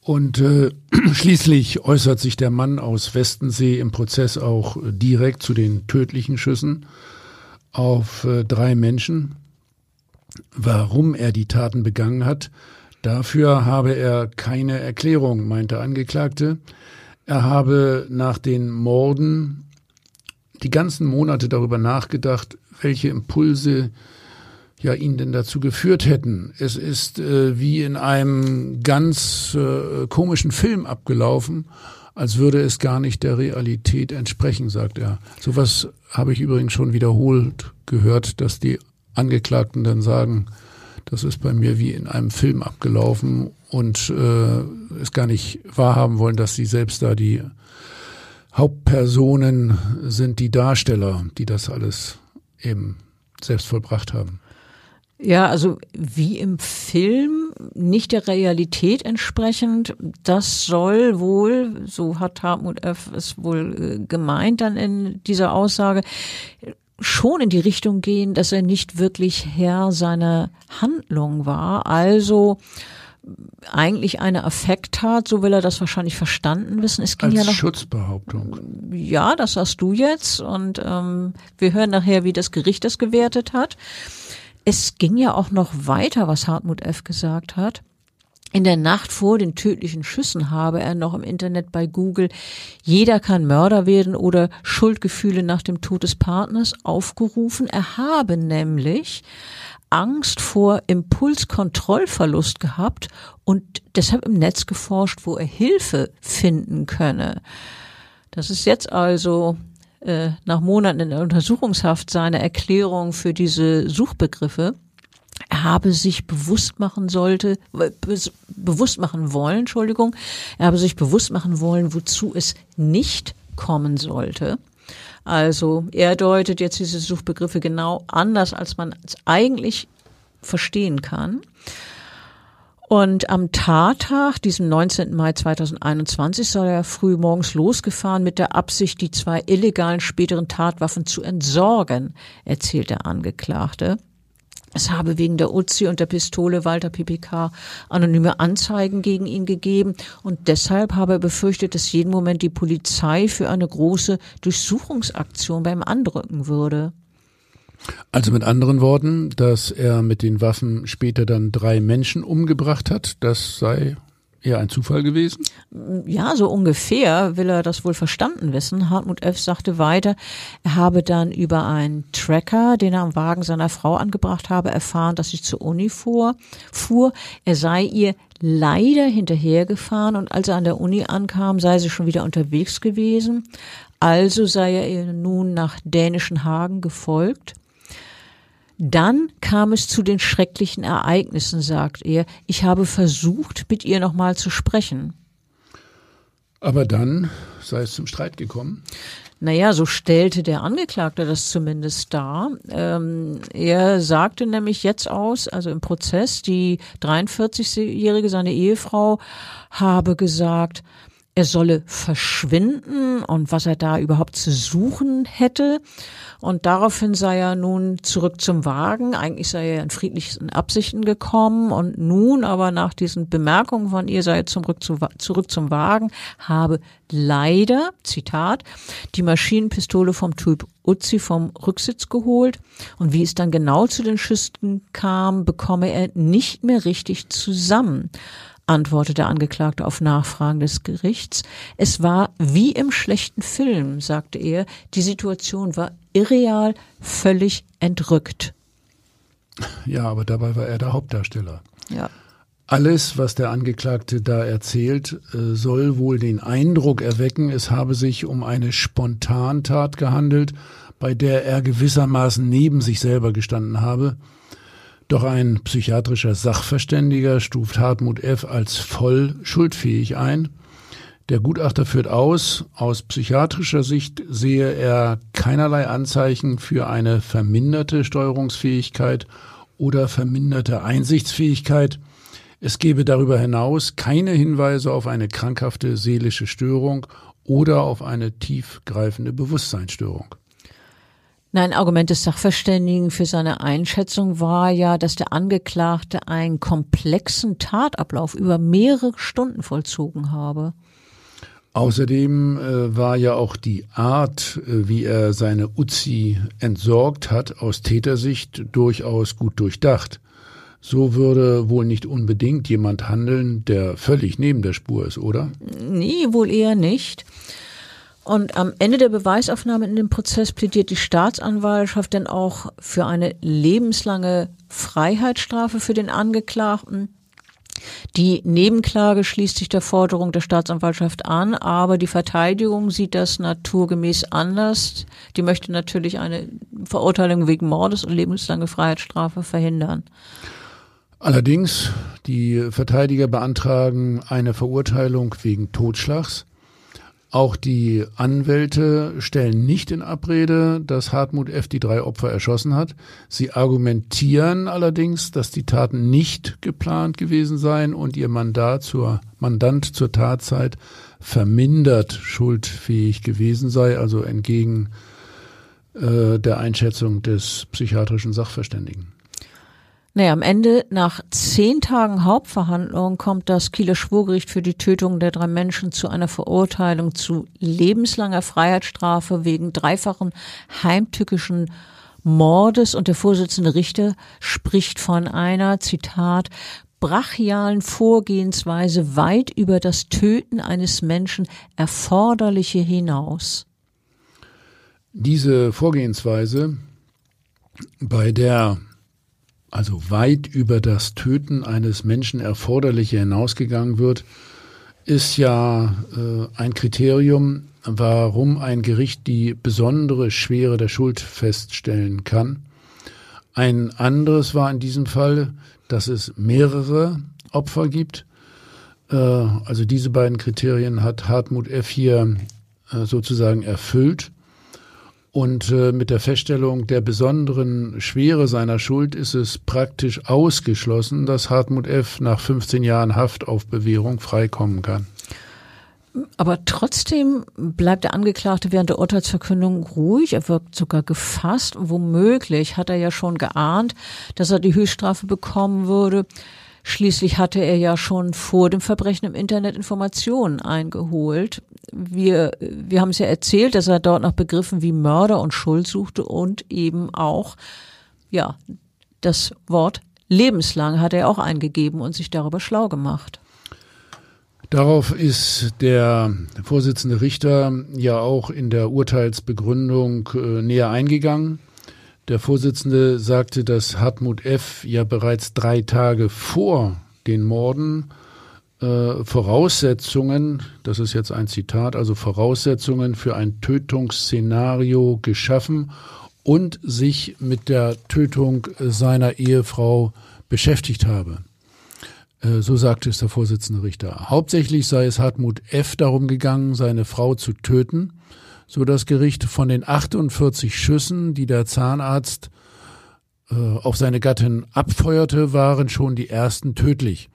Und äh, schließlich äußert sich der Mann aus Westensee im Prozess auch direkt zu den tödlichen Schüssen auf äh, drei Menschen. Warum er die Taten begangen hat, dafür habe er keine Erklärung, meinte Angeklagte. Er habe nach den Morden die ganzen Monate darüber nachgedacht, welche Impulse ja ihn denn dazu geführt hätten. Es ist äh, wie in einem ganz äh, komischen Film abgelaufen, als würde es gar nicht der Realität entsprechen, sagt er. Sowas habe ich übrigens schon wiederholt gehört, dass die Angeklagten dann sagen, das ist bei mir wie in einem Film abgelaufen und äh, es gar nicht wahrhaben wollen, dass sie selbst da die Hauptpersonen sind, die Darsteller, die das alles eben selbst vollbracht haben. Ja, also wie im Film, nicht der Realität entsprechend. Das soll wohl, so hat Hartmut F. es wohl äh, gemeint dann in dieser Aussage, schon in die Richtung gehen, dass er nicht wirklich Herr seiner Handlung war. Also eigentlich eine Affekttat, so will er das wahrscheinlich verstanden wissen. Es ging Als ja noch, Schutzbehauptung. Ja, das hast du jetzt und ähm, wir hören nachher, wie das Gericht das gewertet hat. Es ging ja auch noch weiter, was Hartmut F. gesagt hat. In der Nacht vor den tödlichen Schüssen habe er noch im Internet bei Google Jeder kann Mörder werden oder Schuldgefühle nach dem Tod des Partners aufgerufen. Er habe nämlich Angst vor Impulskontrollverlust gehabt und deshalb im Netz geforscht, wo er Hilfe finden könne. Das ist jetzt also äh, nach Monaten in der Untersuchungshaft seine Erklärung für diese Suchbegriffe. Er habe sich bewusst machen sollte, bewusst machen wollen, Entschuldigung, er habe sich bewusst machen wollen, wozu es nicht kommen sollte. Also er deutet jetzt diese Suchbegriffe genau anders, als man es eigentlich verstehen kann. Und am Tattag, diesem 19. Mai 2021, soll er früh morgens losgefahren mit der Absicht, die zwei illegalen späteren Tatwaffen zu entsorgen, erzählt der Angeklagte. Es habe wegen der Uzi und der Pistole Walter PPK anonyme Anzeigen gegen ihn gegeben und deshalb habe er befürchtet, dass jeden Moment die Polizei für eine große Durchsuchungsaktion beim andrücken würde. Also mit anderen Worten, dass er mit den Waffen später dann drei Menschen umgebracht hat, das sei eher ein Zufall gewesen? Ja, so ungefähr will er das wohl verstanden wissen. Hartmut F. sagte weiter, er habe dann über einen Tracker, den er am Wagen seiner Frau angebracht habe, erfahren, dass sie zur Uni fuhr. fuhr. Er sei ihr leider hinterhergefahren und als er an der Uni ankam, sei sie schon wieder unterwegs gewesen. Also sei er ihr nun nach dänischen Hagen gefolgt. Dann kam es zu den schrecklichen Ereignissen, sagt er. Ich habe versucht, mit ihr nochmal zu sprechen. Aber dann sei es zum Streit gekommen. Naja, so stellte der Angeklagte das zumindest dar. Ähm, er sagte nämlich jetzt aus, also im Prozess, die 43-jährige, seine Ehefrau, habe gesagt, er solle verschwinden und was er da überhaupt zu suchen hätte. Und daraufhin sei er nun zurück zum Wagen. Eigentlich sei er in friedlichen Absichten gekommen und nun aber nach diesen Bemerkungen von ihr sei er zurück, zu, zurück zum Wagen, habe leider, Zitat, die Maschinenpistole vom Typ Uzi vom Rücksitz geholt. Und wie es dann genau zu den Schüssen kam, bekomme er nicht mehr richtig zusammen antwortete der Angeklagte auf Nachfragen des Gerichts. Es war wie im schlechten Film, sagte er. Die Situation war irreal, völlig entrückt. Ja, aber dabei war er der Hauptdarsteller. Ja. Alles, was der Angeklagte da erzählt, äh, soll wohl den Eindruck erwecken, es habe sich um eine Spontantat gehandelt, bei der er gewissermaßen neben sich selber gestanden habe. Doch ein psychiatrischer Sachverständiger stuft Hartmut F. als voll schuldfähig ein. Der Gutachter führt aus, aus psychiatrischer Sicht sehe er keinerlei Anzeichen für eine verminderte Steuerungsfähigkeit oder verminderte Einsichtsfähigkeit. Es gebe darüber hinaus keine Hinweise auf eine krankhafte seelische Störung oder auf eine tiefgreifende Bewusstseinsstörung. Nein, Argument des Sachverständigen für seine Einschätzung war ja, dass der Angeklagte einen komplexen Tatablauf über mehrere Stunden vollzogen habe. Außerdem äh, war ja auch die Art, äh, wie er seine Uzi entsorgt hat, aus Tätersicht durchaus gut durchdacht. So würde wohl nicht unbedingt jemand handeln, der völlig neben der Spur ist, oder? Nee, wohl eher nicht. Und am Ende der Beweisaufnahme in dem Prozess plädiert die Staatsanwaltschaft denn auch für eine lebenslange Freiheitsstrafe für den Angeklagten. Die Nebenklage schließt sich der Forderung der Staatsanwaltschaft an, aber die Verteidigung sieht das naturgemäß anders. Die möchte natürlich eine Verurteilung wegen Mordes und lebenslange Freiheitsstrafe verhindern. Allerdings, die Verteidiger beantragen eine Verurteilung wegen Totschlags. Auch die Anwälte stellen nicht in Abrede, dass Hartmut F. die drei Opfer erschossen hat. Sie argumentieren allerdings, dass die Taten nicht geplant gewesen seien und ihr Mandat zur, Mandant zur Tatzeit vermindert schuldfähig gewesen sei, also entgegen äh, der Einschätzung des psychiatrischen Sachverständigen. Naja, am Ende, nach zehn Tagen Hauptverhandlung, kommt das Kieler Schwurgericht für die Tötung der drei Menschen zu einer Verurteilung zu lebenslanger Freiheitsstrafe wegen dreifachen heimtückischen Mordes und der Vorsitzende Richter spricht von einer, Zitat, brachialen Vorgehensweise weit über das Töten eines Menschen erforderliche hinaus. Diese Vorgehensweise, bei der also weit über das Töten eines Menschen erforderliche hinausgegangen wird, ist ja äh, ein Kriterium, warum ein Gericht die besondere Schwere der Schuld feststellen kann. Ein anderes war in diesem Fall, dass es mehrere Opfer gibt. Äh, also diese beiden Kriterien hat Hartmut F. hier äh, sozusagen erfüllt. Und äh, mit der Feststellung der besonderen Schwere seiner Schuld ist es praktisch ausgeschlossen, dass Hartmut F. nach 15 Jahren Haft auf Bewährung freikommen kann. Aber trotzdem bleibt der Angeklagte während der Urteilsverkündung ruhig. Er wirkt sogar gefasst. Womöglich hat er ja schon geahnt, dass er die Höchststrafe bekommen würde. Schließlich hatte er ja schon vor dem Verbrechen im Internet Informationen eingeholt. Wir, wir haben es ja erzählt, dass er dort nach Begriffen wie Mörder und Schuld suchte und eben auch, ja, das Wort lebenslang hat er auch eingegeben und sich darüber schlau gemacht. Darauf ist der Vorsitzende Richter ja auch in der Urteilsbegründung äh, näher eingegangen. Der Vorsitzende sagte, dass Hartmut F. ja bereits drei Tage vor den Morden äh, Voraussetzungen, das ist jetzt ein Zitat, also Voraussetzungen für ein Tötungsszenario geschaffen und sich mit der Tötung seiner Ehefrau beschäftigt habe. Äh, so sagte es der Vorsitzende Richter. Hauptsächlich sei es Hartmut F. darum gegangen, seine Frau zu töten, so das Gericht von den 48 Schüssen, die der Zahnarzt äh, auf seine Gattin abfeuerte, waren schon die ersten tödlich.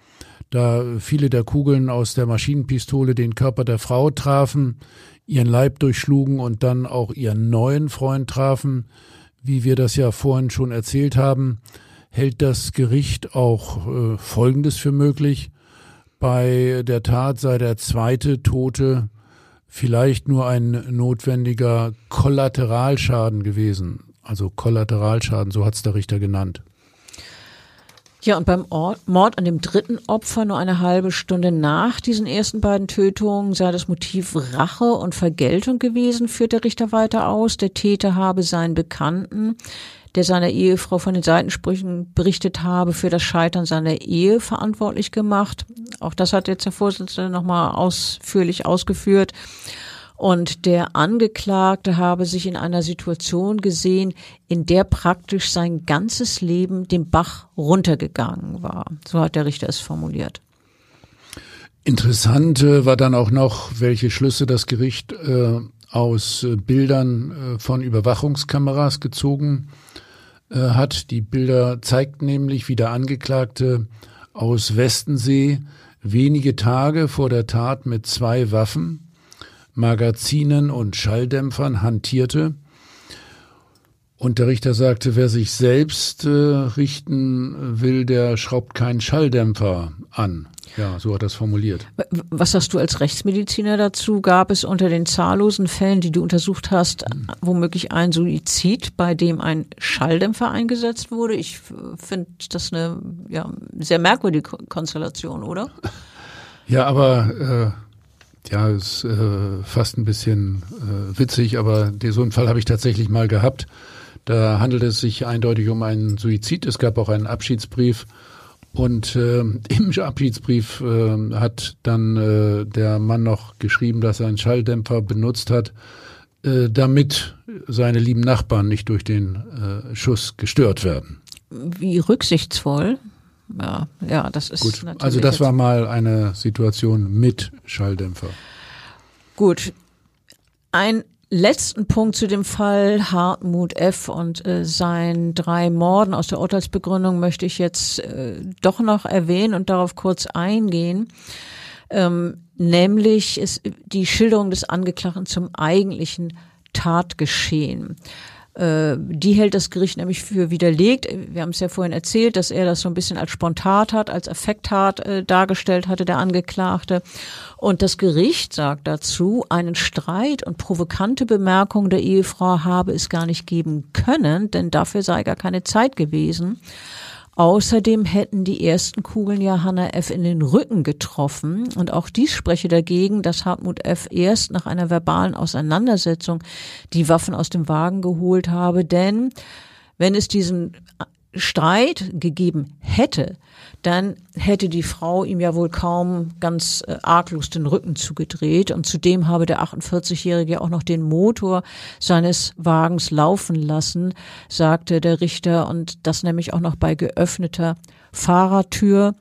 Da viele der Kugeln aus der Maschinenpistole den Körper der Frau trafen, ihren Leib durchschlugen und dann auch ihren neuen Freund trafen, wie wir das ja vorhin schon erzählt haben, hält das Gericht auch äh, Folgendes für möglich. Bei der Tat sei der zweite Tote vielleicht nur ein notwendiger Kollateralschaden gewesen. Also Kollateralschaden, so hat es der Richter genannt. Ja, und beim Mord an dem dritten Opfer nur eine halbe Stunde nach diesen ersten beiden Tötungen sei das Motiv Rache und Vergeltung gewesen, führt der Richter weiter aus. Der Täter habe seinen Bekannten der seiner Ehefrau von den Seitensprüchen berichtet habe, für das Scheitern seiner Ehe verantwortlich gemacht. Auch das hat jetzt der Vorsitzende nochmal ausführlich ausgeführt. Und der Angeklagte habe sich in einer Situation gesehen, in der praktisch sein ganzes Leben dem Bach runtergegangen war. So hat der Richter es formuliert. Interessant äh, war dann auch noch, welche Schlüsse das Gericht äh, aus äh, Bildern äh, von Überwachungskameras gezogen äh, hat. Die Bilder zeigten nämlich, wie der Angeklagte aus Westensee wenige Tage vor der Tat mit zwei Waffen, Magazinen und Schalldämpfern hantierte. Und der Richter sagte, wer sich selbst äh, richten will, der schraubt keinen Schalldämpfer an. Ja, so hat er es formuliert. Was hast du als Rechtsmediziner dazu? Gab es unter den zahllosen Fällen, die du untersucht hast, womöglich ein Suizid, bei dem ein Schalldämpfer eingesetzt wurde? Ich finde das eine ja, sehr merkwürdige Konstellation, oder? Ja, aber äh, ja, ist äh, fast ein bisschen äh, witzig, aber so einen Fall habe ich tatsächlich mal gehabt. Da handelt es sich eindeutig um einen Suizid. Es gab auch einen Abschiedsbrief und äh, im Abschiedsbrief äh, hat dann äh, der Mann noch geschrieben, dass er einen Schalldämpfer benutzt hat, äh, damit seine lieben Nachbarn nicht durch den äh, Schuss gestört werden. Wie rücksichtsvoll. Ja, ja, das ist Gut. natürlich. Also das war mal eine Situation mit Schalldämpfer. Gut. Ein letzten Punkt zu dem Fall Hartmut F. und äh, seinen drei Morden aus der Urteilsbegründung möchte ich jetzt äh, doch noch erwähnen und darauf kurz eingehen. Ähm, nämlich ist die Schilderung des Angeklagten zum eigentlichen Tatgeschehen. Äh, die hält das Gericht nämlich für widerlegt. Wir haben es ja vorhin erzählt, dass er das so ein bisschen als Spontat hat, als Effekttat äh, dargestellt hatte, der Angeklagte. Und das Gericht sagt dazu, einen Streit und provokante Bemerkungen der Ehefrau habe es gar nicht geben können, denn dafür sei gar keine Zeit gewesen. Außerdem hätten die ersten Kugeln ja Hannah F. in den Rücken getroffen. Und auch dies spreche dagegen, dass Hartmut F. erst nach einer verbalen Auseinandersetzung die Waffen aus dem Wagen geholt habe. Denn wenn es diesen Streit gegeben hätte, dann hätte die Frau ihm ja wohl kaum ganz äh, arglos den Rücken zugedreht. Und zudem habe der 48-Jährige auch noch den Motor seines Wagens laufen lassen, sagte der Richter. Und das nämlich auch noch bei geöffneter Fahrertür.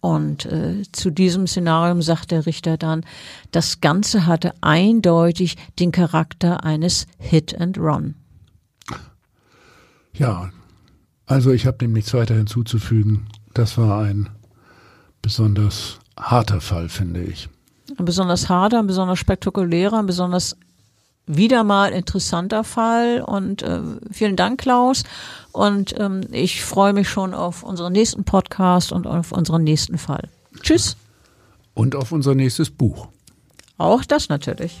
Und äh, zu diesem Szenarium sagt der Richter dann, das Ganze hatte eindeutig den Charakter eines Hit and Run. Ja, also ich habe dem nichts weiter hinzuzufügen. Das war ein besonders harter Fall, finde ich. Ein besonders harter, ein besonders spektakulärer, ein besonders wieder mal interessanter Fall. Und äh, vielen Dank, Klaus. Und ähm, ich freue mich schon auf unseren nächsten Podcast und auf unseren nächsten Fall. Tschüss. Und auf unser nächstes Buch. Auch das natürlich.